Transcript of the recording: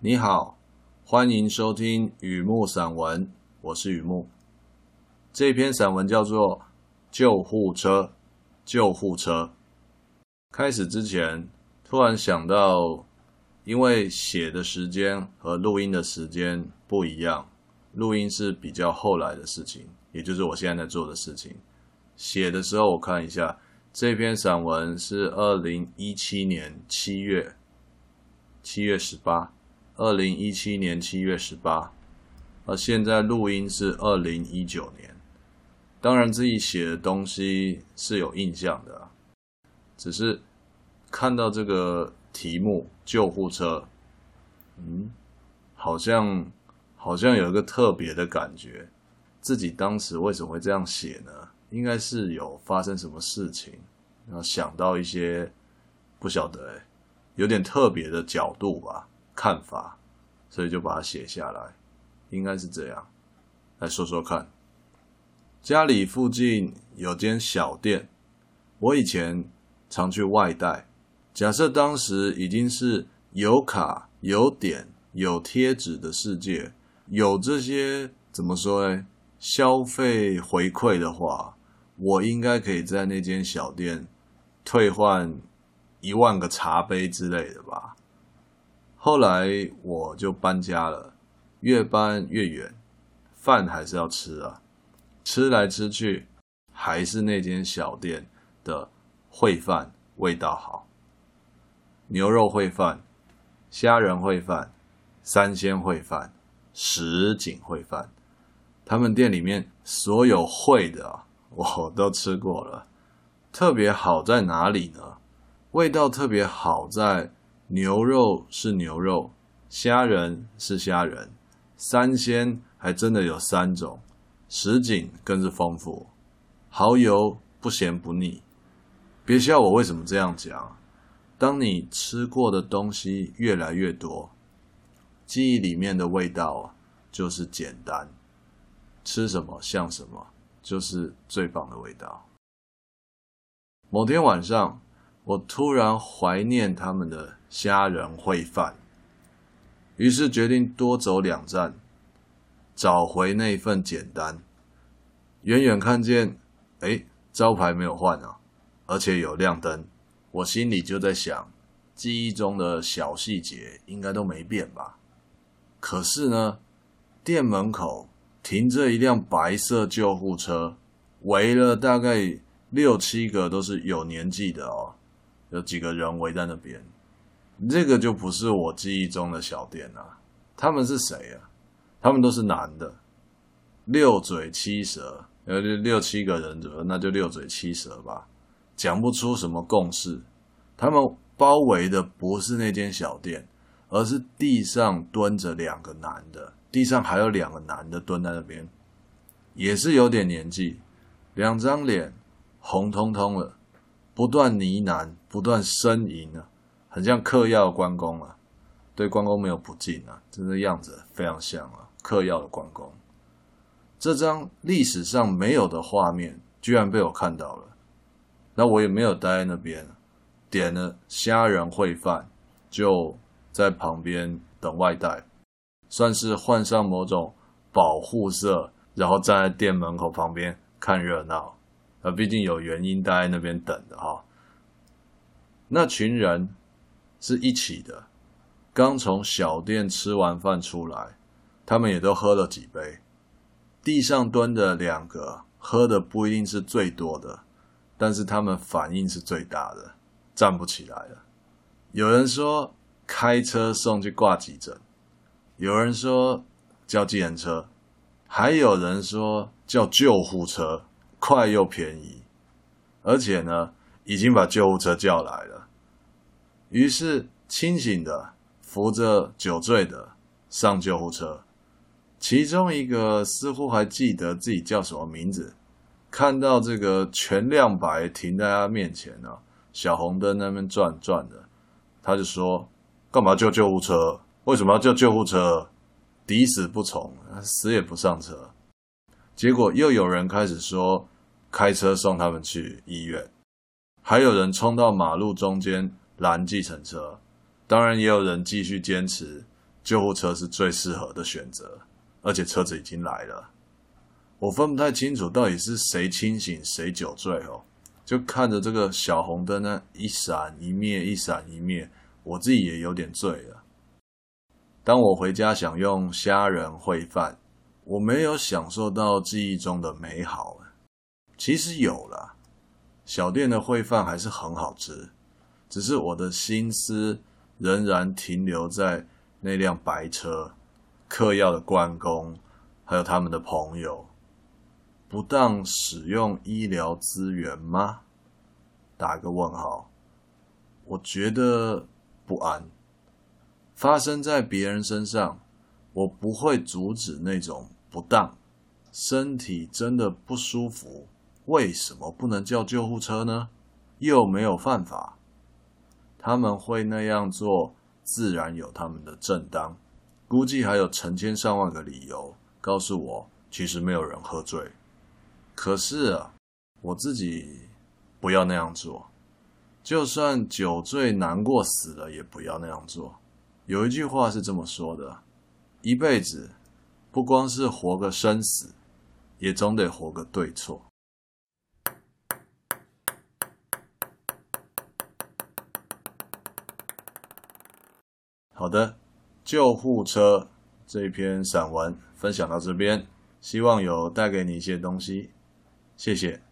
你好，欢迎收听雨木散文，我是雨木。这篇散文叫做《救护车》。救护车。开始之前，突然想到，因为写的时间和录音的时间不一样，录音是比较后来的事情，也就是我现在在做的事情。写的时候，我看一下，这篇散文是二零一七年七月，七月十八。二零一七年七月十八，而现在录音是二零一九年。当然，自己写的东西是有印象的，只是看到这个题目“救护车”，嗯，好像好像有一个特别的感觉。自己当时为什么会这样写呢？应该是有发生什么事情，然后想到一些不晓得哎，有点特别的角度吧。看法，所以就把它写下来，应该是这样。来说说看，家里附近有间小店，我以前常去外带。假设当时已经是有卡、有点、有贴纸的世界，有这些怎么说呢？消费回馈的话，我应该可以在那间小店退换一万个茶杯之类的吧。后来我就搬家了，越搬越远，饭还是要吃啊，吃来吃去还是那间小店的烩饭味道好，牛肉烩饭、虾仁烩饭、三鲜烩饭、什锦烩饭，他们店里面所有烩的，我都吃过了，特别好在哪里呢？味道特别好在。牛肉是牛肉，虾仁是虾仁，三鲜还真的有三种，什锦更是丰富，蚝油不咸不腻。别笑我为什么这样讲，当你吃过的东西越来越多，记忆里面的味道就是简单，吃什么像什么，就是最棒的味道。某天晚上，我突然怀念他们的虾仁烩饭，于是决定多走两站，找回那份简单。远远看见，哎，招牌没有换啊，而且有亮灯。我心里就在想，记忆中的小细节应该都没变吧？可是呢，店门口停着一辆白色救护车，围了大概六七个都是有年纪的哦。有几个人围在那边，这个就不是我记忆中的小店啊。他们是谁啊？他们都是男的，六嘴七舌，有六六七个人左右，那就六嘴七舌吧，讲不出什么共识。他们包围的不是那间小店，而是地上蹲着两个男的，地上还有两个男的蹲在那边，也是有点年纪，两张脸红彤彤的。不断呢喃，不断呻吟啊，很像嗑药的关公啊。对关公没有不敬啊，真的样子非常像啊，嗑药的关公。这张历史上没有的画面，居然被我看到了。那我也没有待在那边，点了虾仁烩饭，就在旁边等外带，算是换上某种保护色，然后站在店门口旁边看热闹。啊，毕竟有原因待在那边等的哈。那群人是一起的，刚从小店吃完饭出来，他们也都喝了几杯。地上蹲的两个喝的不一定是最多的，但是他们反应是最大的，站不起来了。有人说开车送去挂急诊，有人说叫计程车，还有人说叫救护车。快又便宜，而且呢，已经把救护车叫来了。于是清醒的扶着酒醉的上救护车，其中一个似乎还记得自己叫什么名字。看到这个全亮白停在他面前呢，小红灯那边转转的，他就说：“干嘛叫救护车？为什么要叫救护车？抵死不从，死也不上车。”结果又有人开始说开车送他们去医院，还有人冲到马路中间拦计程车，当然也有人继续坚持救护车是最适合的选择，而且车子已经来了。我分不太清楚到底是谁清醒谁酒醉哦，就看着这个小红灯呢一闪一灭，一闪一灭，我自己也有点醉了。当我回家想用虾仁烩饭，我没有享受到记忆中的美好。其实有了，小店的烩饭还是很好吃，只是我的心思仍然停留在那辆白车、嗑药的关公，还有他们的朋友。不当使用医疗资源吗？打个问号。我觉得不安。发生在别人身上，我不会阻止那种不当。身体真的不舒服，为什么不能叫救护车呢？又没有犯法。他们会那样做，自然有他们的正当。估计还有成千上万个理由告诉我，其实没有人喝醉。可是啊，我自己不要那样做，就算酒醉难过死了，也不要那样做。有一句话是这么说的：一辈子不光是活个生死，也总得活个对错。好的，救护车这篇散文分享到这边，希望有带给你一些东西。谢谢。